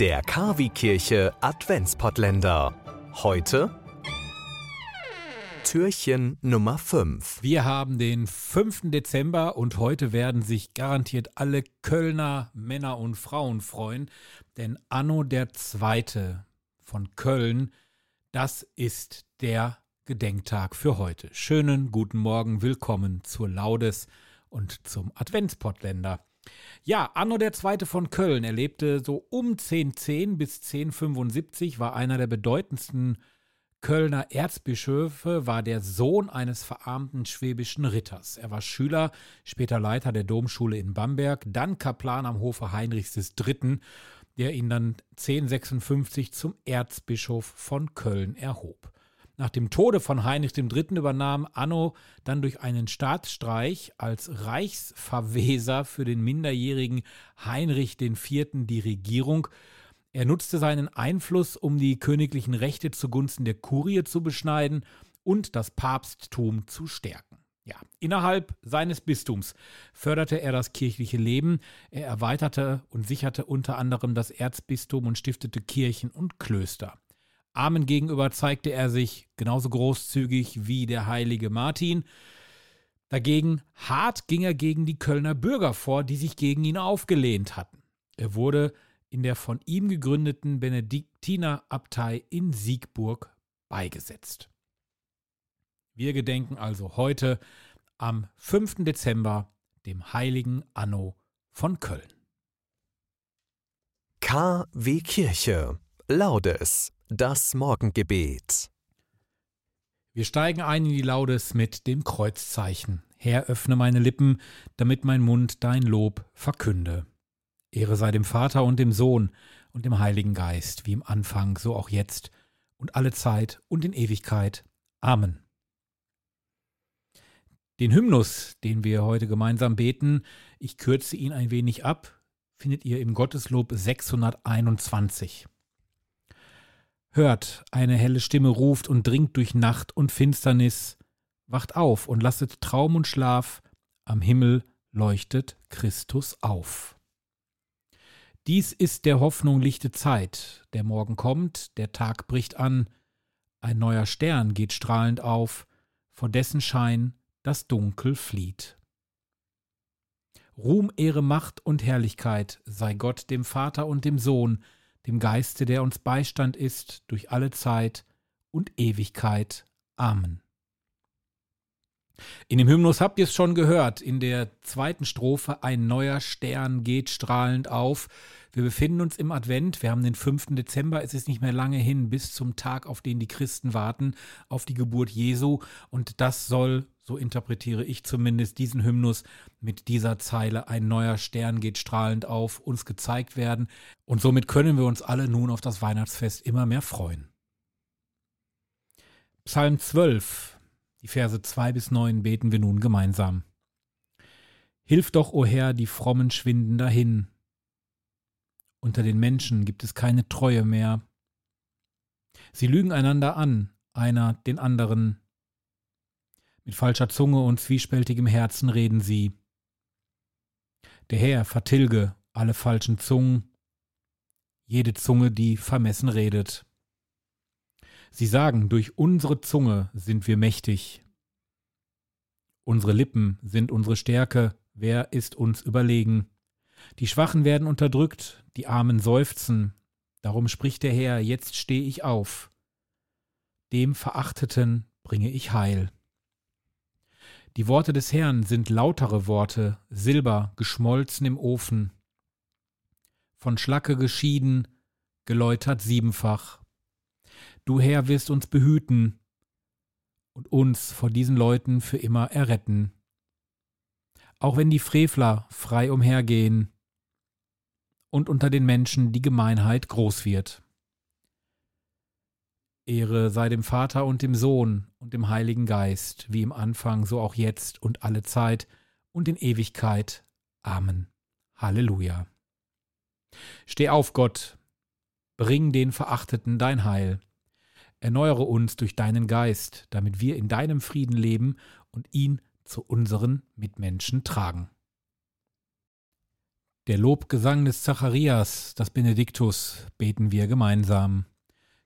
Der Kavi-Kirche Adventspottländer. Heute Türchen Nummer 5. Wir haben den 5. Dezember und heute werden sich garantiert alle Kölner Männer und Frauen freuen, denn Anno der Zweite von Köln, das ist der Gedenktag für heute. Schönen guten Morgen, willkommen zur Laudes und zum Adventspottländer. Ja, Anno der Zweite von Köln. Er lebte so um 1010 bis 1075, war einer der bedeutendsten Kölner Erzbischöfe, war der Sohn eines verarmten schwäbischen Ritters. Er war Schüler, später Leiter der Domschule in Bamberg, dann Kaplan am Hofe Heinrichs III., der ihn dann 1056 zum Erzbischof von Köln erhob. Nach dem Tode von Heinrich III. übernahm Anno dann durch einen Staatsstreich als Reichsverweser für den minderjährigen Heinrich IV. die Regierung. Er nutzte seinen Einfluss, um die königlichen Rechte zugunsten der Kurie zu beschneiden und das Papsttum zu stärken. Ja, innerhalb seines Bistums förderte er das kirchliche Leben, er erweiterte und sicherte unter anderem das Erzbistum und stiftete Kirchen und Klöster. Armen gegenüber zeigte er sich genauso großzügig wie der heilige Martin. Dagegen hart ging er gegen die Kölner Bürger vor, die sich gegen ihn aufgelehnt hatten. Er wurde in der von ihm gegründeten Benediktinerabtei in Siegburg beigesetzt. Wir gedenken also heute am 5. Dezember dem heiligen Anno von Köln. KW Kirche Laudes das Morgengebet. Wir steigen ein in die Laudes mit dem Kreuzzeichen. Herr, öffne meine Lippen, damit mein Mund dein Lob verkünde. Ehre sei dem Vater und dem Sohn und dem Heiligen Geist, wie im Anfang, so auch jetzt und alle Zeit und in Ewigkeit. Amen. Den Hymnus, den wir heute gemeinsam beten, ich kürze ihn ein wenig ab, findet ihr im Gotteslob 621. Hört, eine helle Stimme ruft und dringt durch Nacht und Finsternis. Wacht auf und lasset Traum und Schlaf, am Himmel leuchtet Christus auf. Dies ist der Hoffnung lichte Zeit, der Morgen kommt, der Tag bricht an, ein neuer Stern geht strahlend auf, vor dessen Schein das Dunkel flieht. Ruhm, Ehre, Macht und Herrlichkeit sei Gott dem Vater und dem Sohn, dem Geiste, der uns Beistand ist durch alle Zeit und Ewigkeit. Amen. In dem Hymnus habt ihr es schon gehört, in der zweiten Strophe ein neuer Stern geht strahlend auf. Wir befinden uns im Advent, wir haben den 5. Dezember, es ist nicht mehr lange hin bis zum Tag, auf den die Christen warten, auf die Geburt Jesu und das soll, so interpretiere ich zumindest diesen Hymnus, mit dieser Zeile ein neuer Stern geht strahlend auf, uns gezeigt werden und somit können wir uns alle nun auf das Weihnachtsfest immer mehr freuen. Psalm 12 die Verse 2 bis 9 beten wir nun gemeinsam. Hilf doch, o Herr, die Frommen schwinden dahin. Unter den Menschen gibt es keine Treue mehr. Sie lügen einander an, einer den anderen. Mit falscher Zunge und zwiespältigem Herzen reden sie. Der Herr vertilge alle falschen Zungen, jede Zunge, die vermessen redet. Sie sagen, durch unsere Zunge sind wir mächtig. Unsere Lippen sind unsere Stärke, wer ist uns überlegen? Die Schwachen werden unterdrückt, die Armen seufzen. Darum spricht der Herr, jetzt stehe ich auf. Dem Verachteten bringe ich Heil. Die Worte des Herrn sind lautere Worte, Silber geschmolzen im Ofen. Von Schlacke geschieden, geläutert siebenfach. Du Herr wirst uns behüten und uns vor diesen Leuten für immer erretten. Auch wenn die Frevler frei umhergehen und unter den Menschen die Gemeinheit groß wird. Ehre sei dem Vater und dem Sohn und dem Heiligen Geist, wie im Anfang, so auch jetzt und alle Zeit und in Ewigkeit. Amen. Halleluja. Steh auf, Gott, bring den Verachteten dein Heil. Erneuere uns durch deinen Geist, damit wir in deinem Frieden leben und ihn zu unseren Mitmenschen tragen. Der Lobgesang des Zacharias, das Benediktus, beten wir gemeinsam.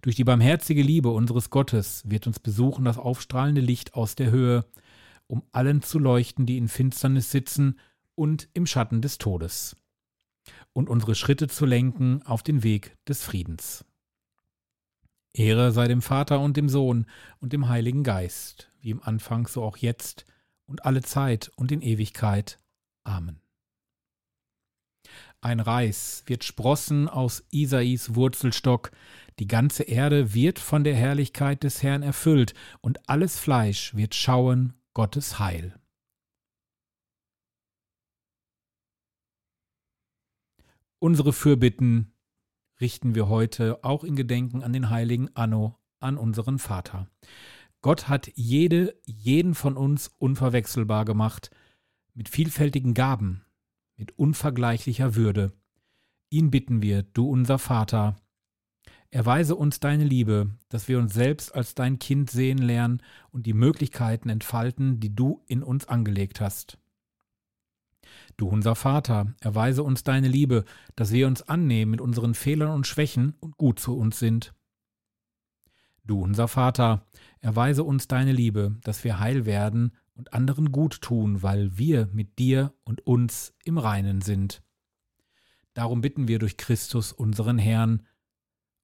Durch die barmherzige Liebe unseres Gottes wird uns besuchen das aufstrahlende Licht aus der Höhe, um allen zu leuchten, die in Finsternis sitzen und im Schatten des Todes, und unsere Schritte zu lenken auf den Weg des Friedens. Ehre sei dem Vater und dem Sohn und dem Heiligen Geist, wie im Anfang so auch jetzt und alle Zeit und in Ewigkeit. Amen. Ein Reis wird sprossen aus Isais Wurzelstock, die ganze Erde wird von der Herrlichkeit des Herrn erfüllt, und alles Fleisch wird schauen Gottes Heil. Unsere Fürbitten richten wir heute auch in Gedenken an den heiligen Anno, an unseren Vater. Gott hat jede, jeden von uns unverwechselbar gemacht, mit vielfältigen Gaben, mit unvergleichlicher Würde. Ihn bitten wir, du unser Vater, erweise uns deine Liebe, dass wir uns selbst als dein Kind sehen lernen und die Möglichkeiten entfalten, die du in uns angelegt hast. Du unser Vater, erweise uns deine Liebe, dass wir uns annehmen mit unseren Fehlern und Schwächen und gut zu uns sind. Du unser Vater, erweise uns deine Liebe, dass wir heil werden und anderen gut tun, weil wir mit dir und uns im Reinen sind. Darum bitten wir durch Christus unseren Herrn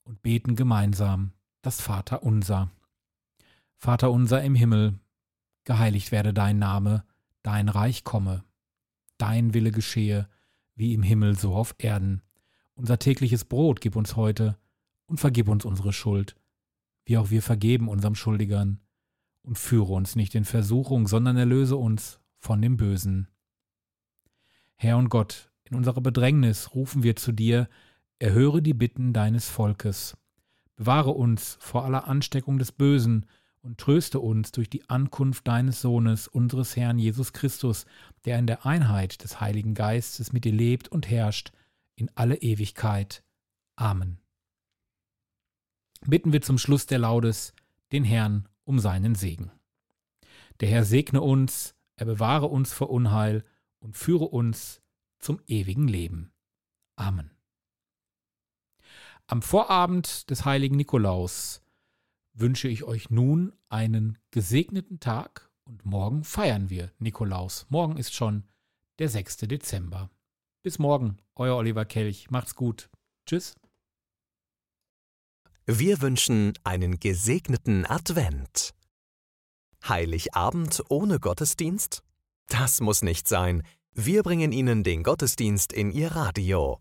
und beten gemeinsam das Vater unser. Vater unser im Himmel, geheiligt werde dein Name, dein Reich komme, dein Wille geschehe, wie im Himmel so auf Erden. Unser tägliches Brot gib uns heute und vergib uns unsere Schuld, wie auch wir vergeben unserem Schuldigern und führe uns nicht in Versuchung, sondern erlöse uns von dem Bösen. Herr und Gott, in unserer Bedrängnis rufen wir zu dir, erhöre die Bitten deines Volkes. Bewahre uns vor aller Ansteckung des Bösen und tröste uns durch die Ankunft deines Sohnes, unseres Herrn Jesus Christus, der in der Einheit des Heiligen Geistes mit dir lebt und herrscht in alle Ewigkeit. Amen. Bitten wir zum Schluss der Laudes den Herrn um seinen Segen. Der Herr segne uns, er bewahre uns vor Unheil und führe uns zum ewigen Leben. Amen. Am Vorabend des heiligen Nikolaus wünsche ich euch nun einen gesegneten Tag und morgen feiern wir Nikolaus. Morgen ist schon der 6. Dezember. Bis morgen, euer Oliver Kelch. Macht's gut. Tschüss. Wir wünschen einen gesegneten Advent. Heiligabend ohne Gottesdienst? Das muss nicht sein. Wir bringen Ihnen den Gottesdienst in Ihr Radio.